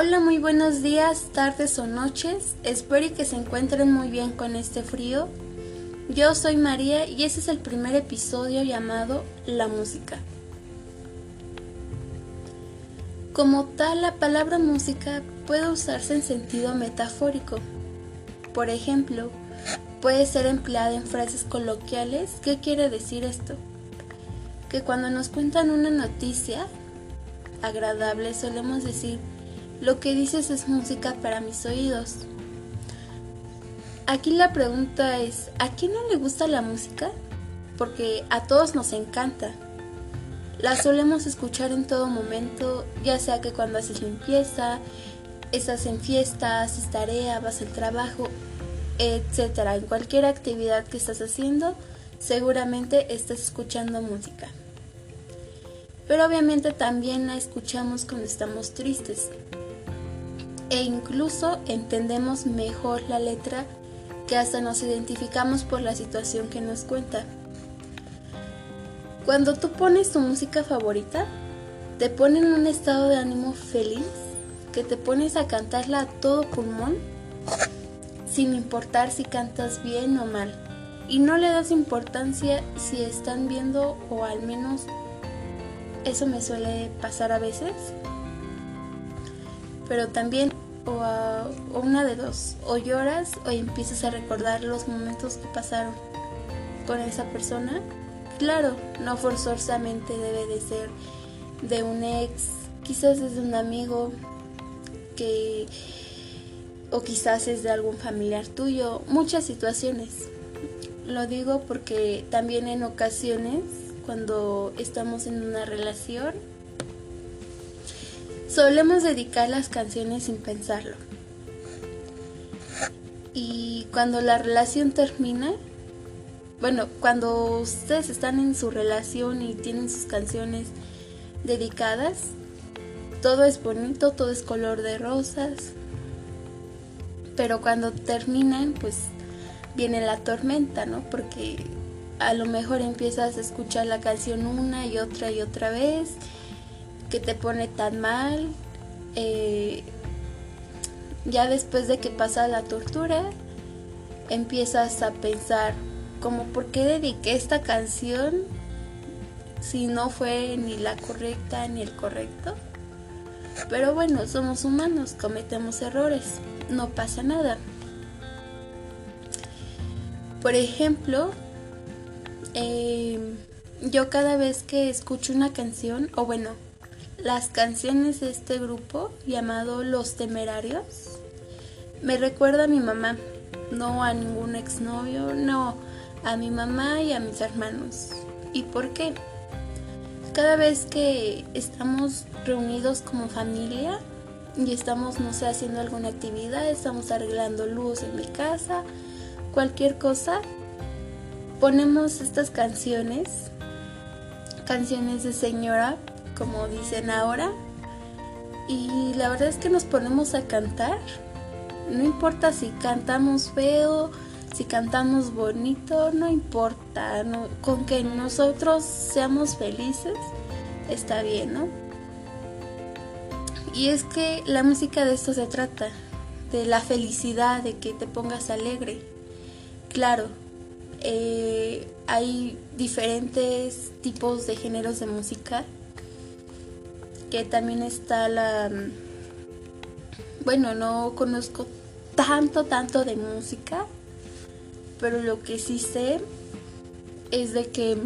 Hola, muy buenos días, tardes o noches. Espero que se encuentren muy bien con este frío. Yo soy María y este es el primer episodio llamado La música. Como tal, la palabra música puede usarse en sentido metafórico. Por ejemplo, puede ser empleada en frases coloquiales. ¿Qué quiere decir esto? Que cuando nos cuentan una noticia agradable solemos decir, lo que dices es música para mis oídos. Aquí la pregunta es, ¿a quién no le gusta la música? Porque a todos nos encanta. La solemos escuchar en todo momento, ya sea que cuando haces limpieza, estás en fiesta, haces tarea, vas al trabajo, etc. En cualquier actividad que estás haciendo, seguramente estás escuchando música. Pero obviamente también la escuchamos cuando estamos tristes. E incluso entendemos mejor la letra que hasta nos identificamos por la situación que nos cuenta. Cuando tú pones tu música favorita, te pone en un estado de ánimo feliz, que te pones a cantarla a todo pulmón, sin importar si cantas bien o mal. Y no le das importancia si están viendo o al menos eso me suele pasar a veces. Pero también o, una de dos, o lloras o empiezas a recordar los momentos que pasaron con esa persona. Claro, no forzosamente debe de ser de un ex, quizás es de un amigo que o quizás es de algún familiar tuyo, muchas situaciones. Lo digo porque también en ocasiones cuando estamos en una relación Solemos dedicar las canciones sin pensarlo. Y cuando la relación termina, bueno, cuando ustedes están en su relación y tienen sus canciones dedicadas, todo es bonito, todo es color de rosas. Pero cuando terminan, pues viene la tormenta, ¿no? Porque a lo mejor empiezas a escuchar la canción una y otra y otra vez que te pone tan mal. Eh, ya después de que pasa la tortura, empiezas a pensar como por qué dediqué esta canción si no fue ni la correcta ni el correcto. Pero bueno, somos humanos, cometemos errores, no pasa nada. Por ejemplo, eh, yo cada vez que escucho una canción, o bueno, las canciones de este grupo llamado Los Temerarios me recuerda a mi mamá, no a ningún exnovio, no, a mi mamá y a mis hermanos. ¿Y por qué? Cada vez que estamos reunidos como familia y estamos, no sé, haciendo alguna actividad, estamos arreglando luz en mi casa, cualquier cosa, ponemos estas canciones, canciones de señora como dicen ahora. Y la verdad es que nos ponemos a cantar. No importa si cantamos feo, si cantamos bonito, no importa. con que nosotros seamos felices, está bien, ¿no? Y es que la música de esto se trata, de la felicidad, de que te pongas alegre. Claro, eh, hay diferentes tipos de géneros de música que también está la... Bueno, no conozco tanto, tanto de música, pero lo que sí sé es de que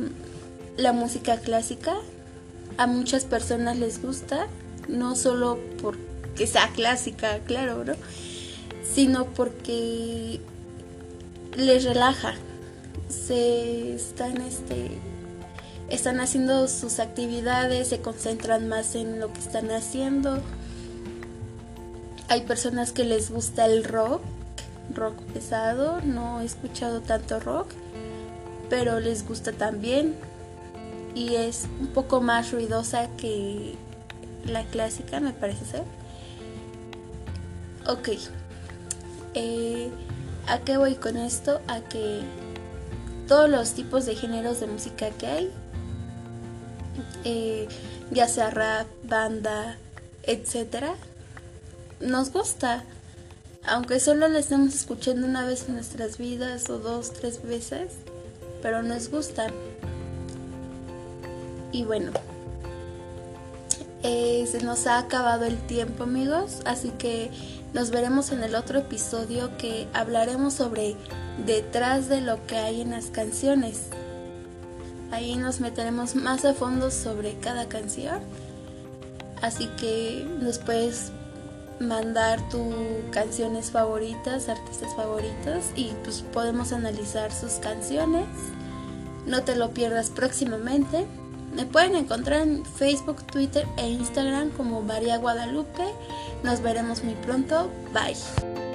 la música clásica a muchas personas les gusta, no solo porque sea clásica, claro, ¿no? Sino porque les relaja. Se están este están haciendo sus actividades, se concentran más en lo que están haciendo. Hay personas que les gusta el rock, rock pesado, no he escuchado tanto rock, pero les gusta también y es un poco más ruidosa que la clásica, me parece ser. Ok, eh, ¿a qué voy con esto? A que todos los tipos de géneros de música que hay eh, ya sea rap, banda, etc. nos gusta. Aunque solo la estemos escuchando una vez en nuestras vidas o dos, tres veces, pero nos gusta. Y bueno, eh, se nos ha acabado el tiempo amigos, así que nos veremos en el otro episodio que hablaremos sobre detrás de lo que hay en las canciones. Ahí nos meteremos más a fondo sobre cada canción. Así que nos puedes mandar tus canciones favoritas, artistas favoritos y pues podemos analizar sus canciones. No te lo pierdas próximamente. Me pueden encontrar en Facebook, Twitter e Instagram como María Guadalupe. Nos veremos muy pronto. Bye.